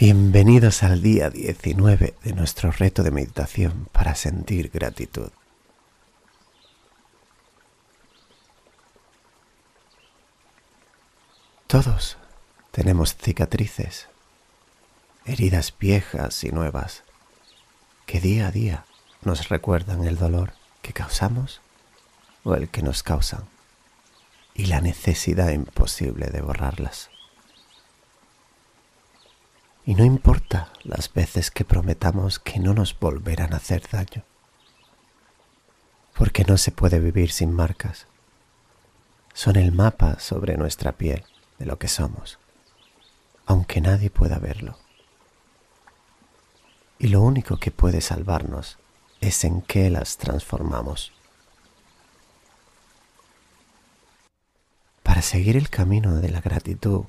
Bienvenidos al día 19 de nuestro reto de meditación para sentir gratitud. Todos tenemos cicatrices, heridas viejas y nuevas, que día a día nos recuerdan el dolor que causamos o el que nos causan y la necesidad imposible de borrarlas. Y no importa las veces que prometamos que no nos volverán a hacer daño, porque no se puede vivir sin marcas. Son el mapa sobre nuestra piel de lo que somos, aunque nadie pueda verlo. Y lo único que puede salvarnos es en qué las transformamos. Para seguir el camino de la gratitud,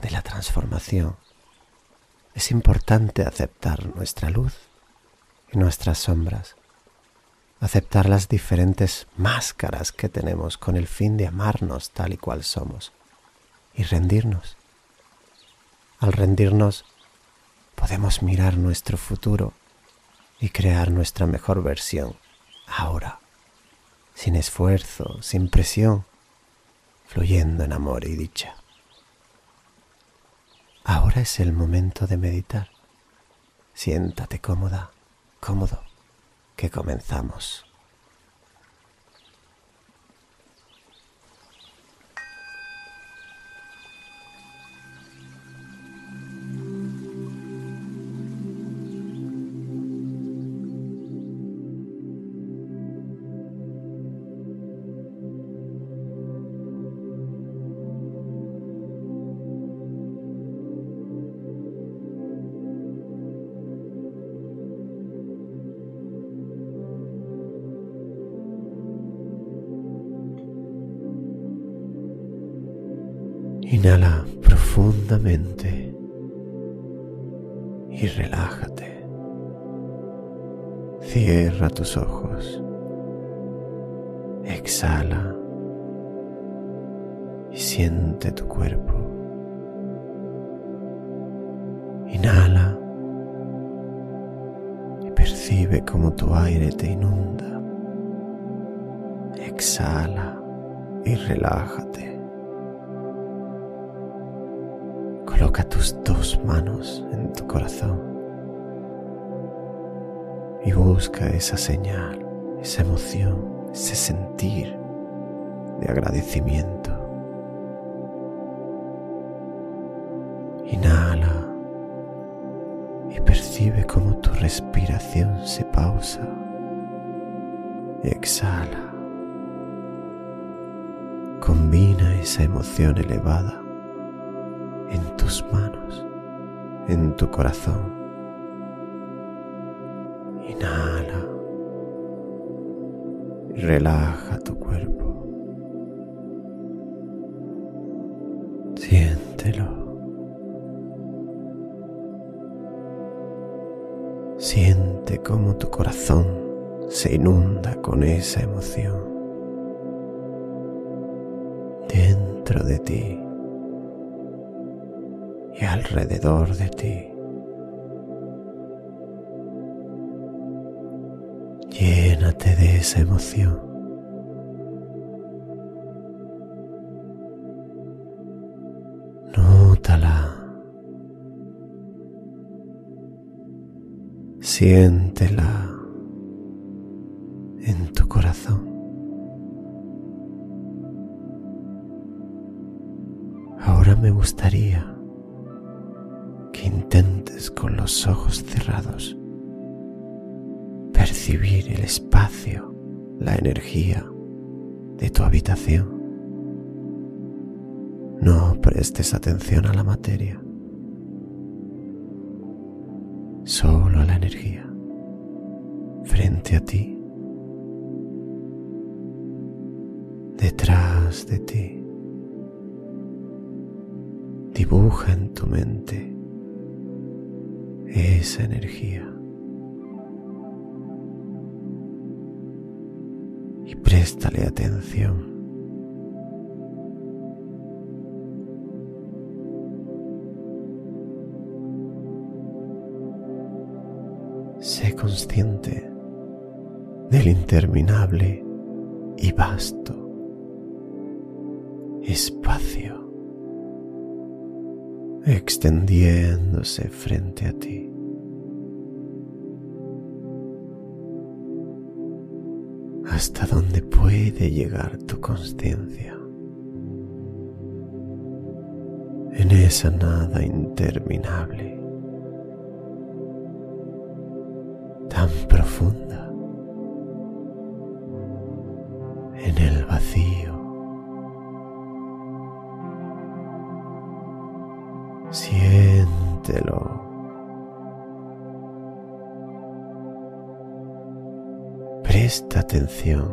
de la transformación, es importante aceptar nuestra luz y nuestras sombras, aceptar las diferentes máscaras que tenemos con el fin de amarnos tal y cual somos y rendirnos. Al rendirnos podemos mirar nuestro futuro y crear nuestra mejor versión ahora, sin esfuerzo, sin presión, fluyendo en amor y dicha. Ahora es el momento de meditar. Siéntate cómoda, cómodo, que comenzamos. Inhala profundamente y relájate. Cierra tus ojos. Exhala y siente tu cuerpo. Inhala y percibe cómo tu aire te inunda. Exhala y relájate. Coloca tus dos manos en tu corazón y busca esa señal, esa emoción, ese sentir de agradecimiento. Inhala y percibe cómo tu respiración se pausa. Exhala. Combina esa emoción elevada en tus manos, en tu corazón. Inhala y relaja tu cuerpo. Siéntelo. Siente cómo tu corazón se inunda con esa emoción dentro de ti y alrededor de ti. Llénate de esa emoción. Nótala. Siéntela los ojos cerrados percibir el espacio, la energía de tu habitación. No prestes atención a la materia, solo a la energía frente a ti, detrás de ti. Dibuja en tu mente esa energía. Y préstale atención. sé consciente del interminable y vasto espacio extendiéndose frente a ti. hasta dónde puede llegar tu conciencia. En esa nada interminable, Presta atención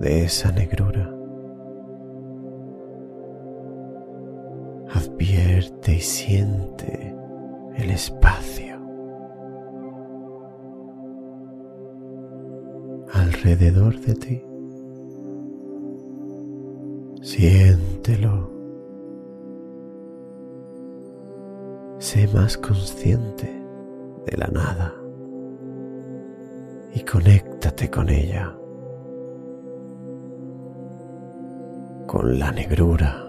de esa negrura. Advierte y siente el espacio alrededor de ti. Siéntelo. Sé más consciente de la nada y conéctate con ella, con la negrura.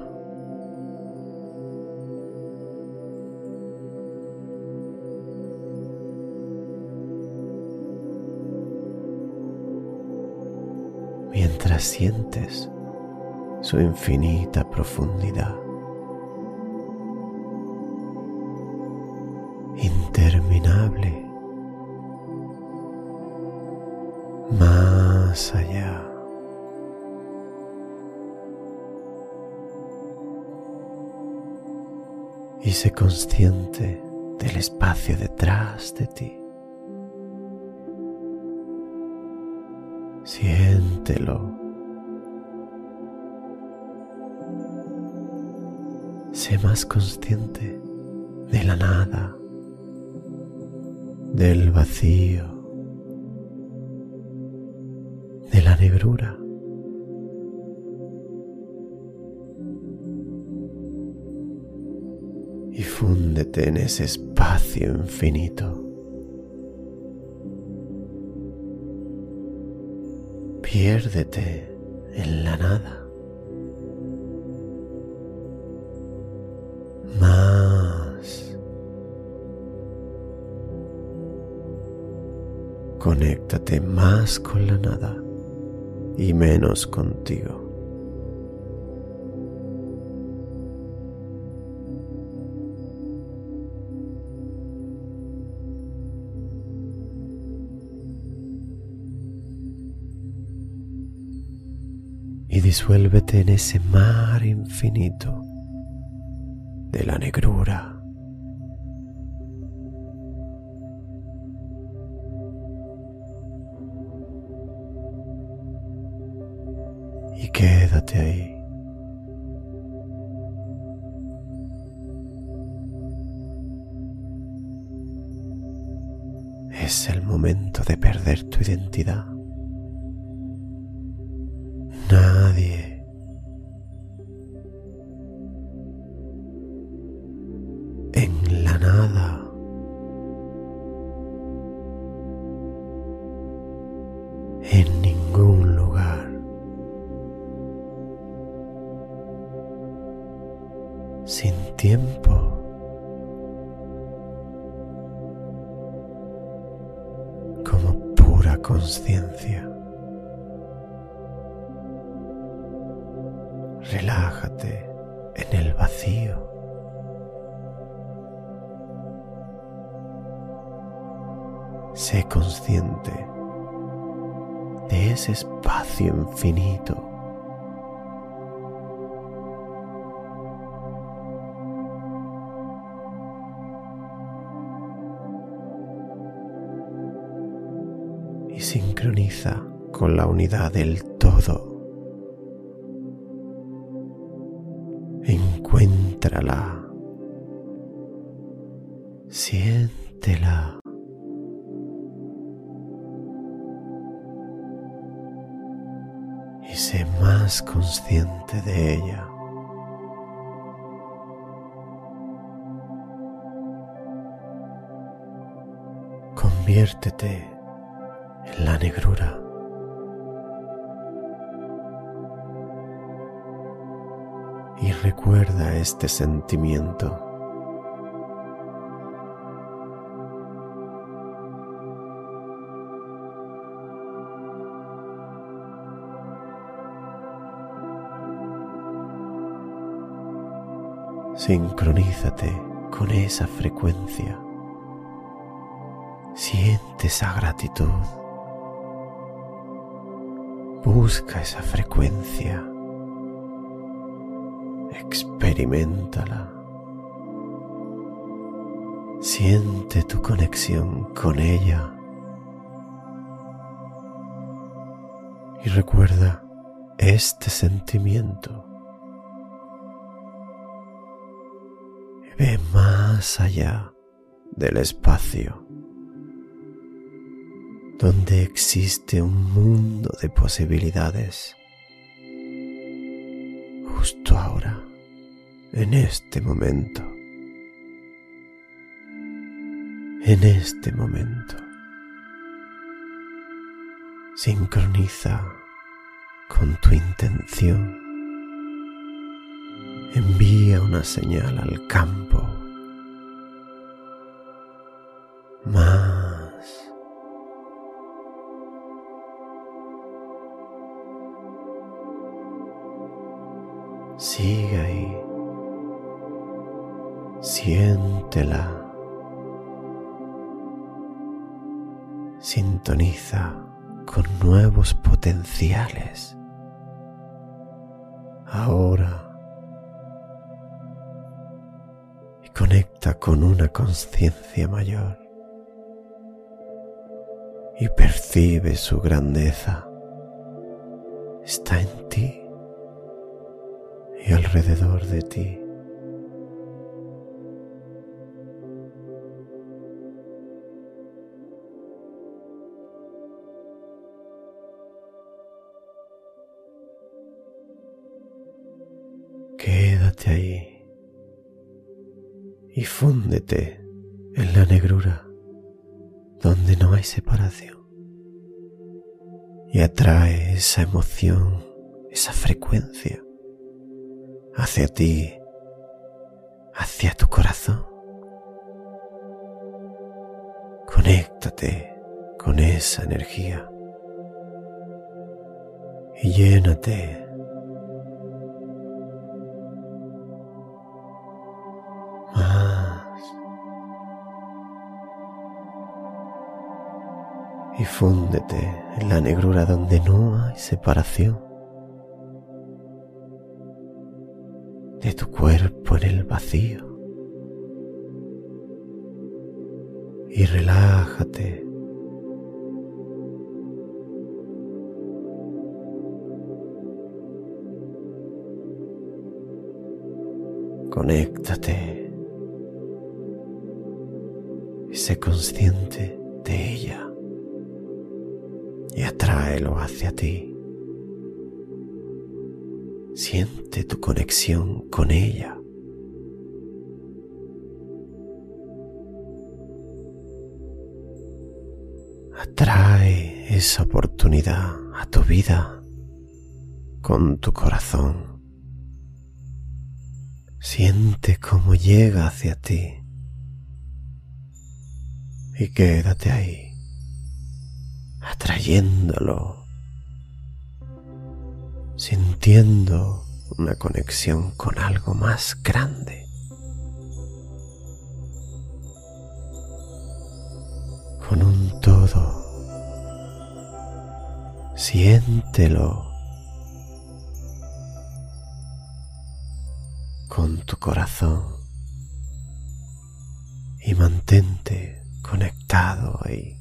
Mientras sientes su infinita profundidad. Interminable más allá. Y sé consciente del espacio detrás de ti. Siéntelo. Sé más consciente de la nada, del vacío negrura. Y fúndete en ese espacio infinito. Piérdete en la nada. Más. Conéctate más con la nada y menos contigo. Y disuélvete en ese mar infinito de la negrura. Es el momento de perder tu identidad. Nadie Relájate en el vacío. Sé consciente de ese espacio infinito sincroniza con la unidad del todo. Siéntela. Y sé más consciente de ella. Conviértete en la negrura. Recuerda este sentimiento. Sincronízate con esa frecuencia. Siente esa gratitud. Busca esa frecuencia. Experimentala. Siente tu conexión con ella. Y recuerda este sentimiento Ve más allá del espacio, donde existe un mundo de posibilidades. Justo ahora, en este momento, en este momento, sincroniza con tu intención envía una señal al campo. Más. Sigue ahí. Siéntela. Sintoniza con nuevos potenciales. Ahora conecta con una conciencia mayor y percibe su grandeza. Está en ti y alrededor de ti. Ahí y fúndete en la negrura donde no hay separación y atrae esa emoción, esa frecuencia hacia ti, hacia tu corazón. Conéctate con esa energía y llénate fúndete en la negrura donde no hay separación. De tu cuerpo en el vacío. Y relájate. Conéctate. Y sé consciente de ella y atráelo hacia ti. Siente tu conexión con ella. Atrae esa oportunidad a tu vida con tu corazón. Siente cómo llega hacia ti y quédate ahí atrayéndolo, sintiendo una conexión con algo más grande. Con un todo. Siéntelo con tu corazón y mantente conectado ahí.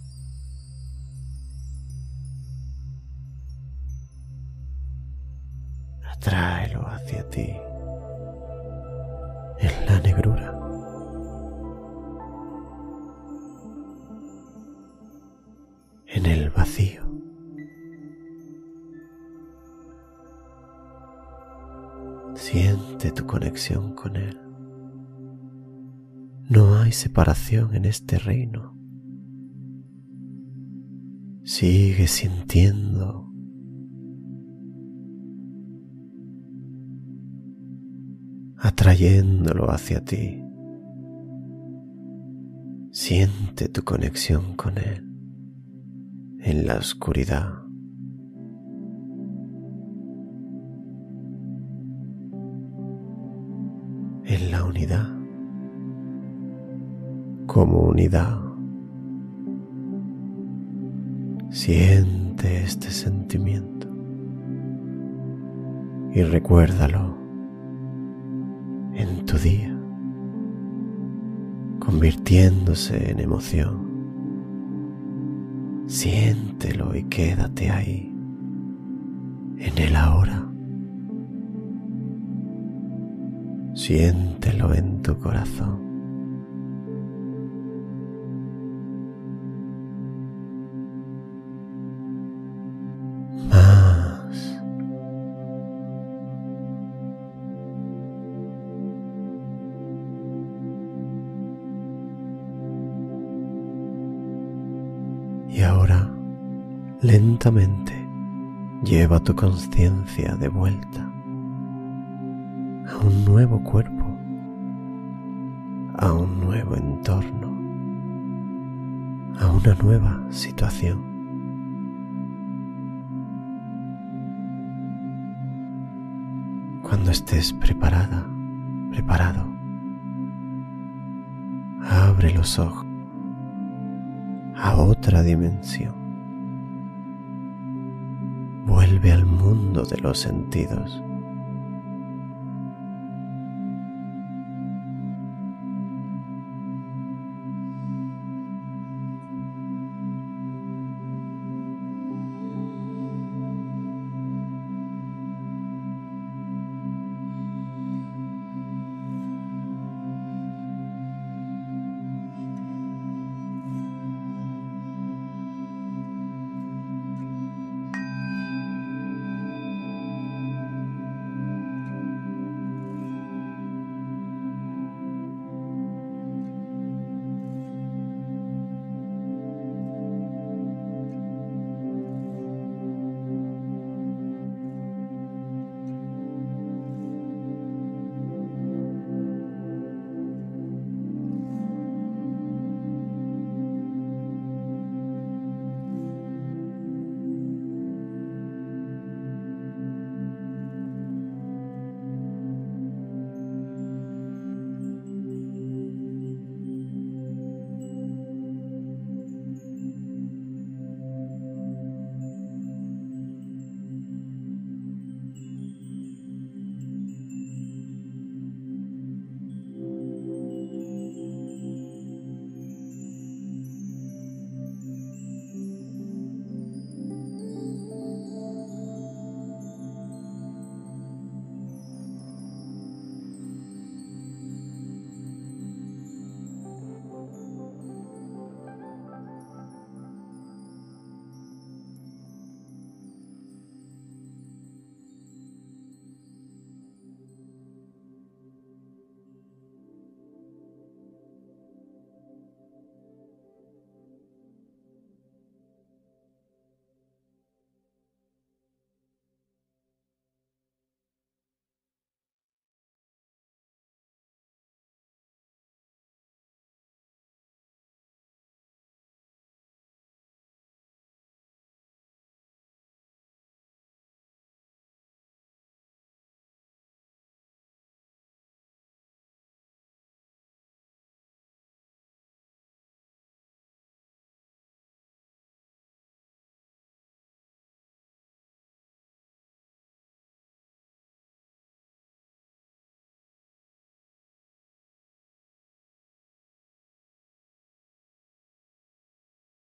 Tráelo hacia ti en la negrura. En el vacío. Siente tu conexión con Él. No hay separación en este reino. Sigue sintiendo. Atrayéndolo hacia ti. Siente tu conexión con Él en la oscuridad. En la unidad. Como unidad. Siente este sentimiento y recuérdalo tu día convirtiéndose en emoción. Siéntelo y quédate ahí, en el ahora. Siéntelo en tu corazón. Lentamente, lleva tu conciencia de vuelta a un nuevo cuerpo, a un nuevo entorno, a una nueva situación. Cuando estés preparada, preparado, abre los ojos a otra dimensión. Vuelve al mundo de los sentidos.